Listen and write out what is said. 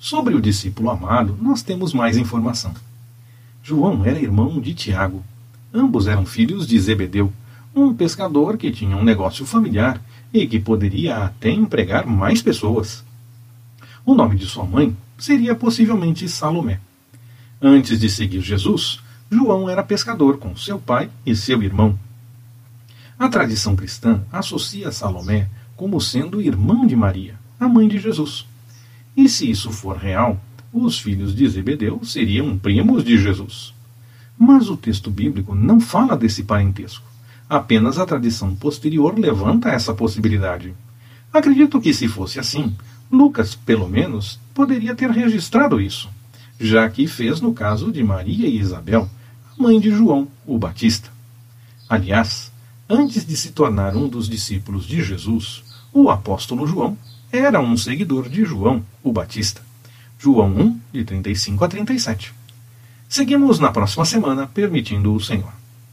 Sobre o discípulo amado, nós temos mais informação. João era irmão de Tiago. Ambos eram filhos de Zebedeu, um pescador que tinha um negócio familiar e que poderia até empregar mais pessoas. O nome de sua mãe seria possivelmente Salomé. Antes de seguir Jesus, João era pescador com seu pai e seu irmão. A tradição cristã associa Salomé como sendo irmão de Maria, a mãe de Jesus. E se isso for real, os filhos de Zebedeu seriam primos de Jesus. Mas o texto bíblico não fala desse parentesco. Apenas a tradição posterior levanta essa possibilidade. Acredito que, se fosse assim, Lucas, pelo menos, poderia ter registrado isso, já que fez no caso de Maria e Isabel, a mãe de João, o Batista. Aliás, antes de se tornar um dos discípulos de Jesus, o apóstolo João era um seguidor de João, o Batista. João 1, de 35 a 37. Seguimos na próxima semana, permitindo o Senhor.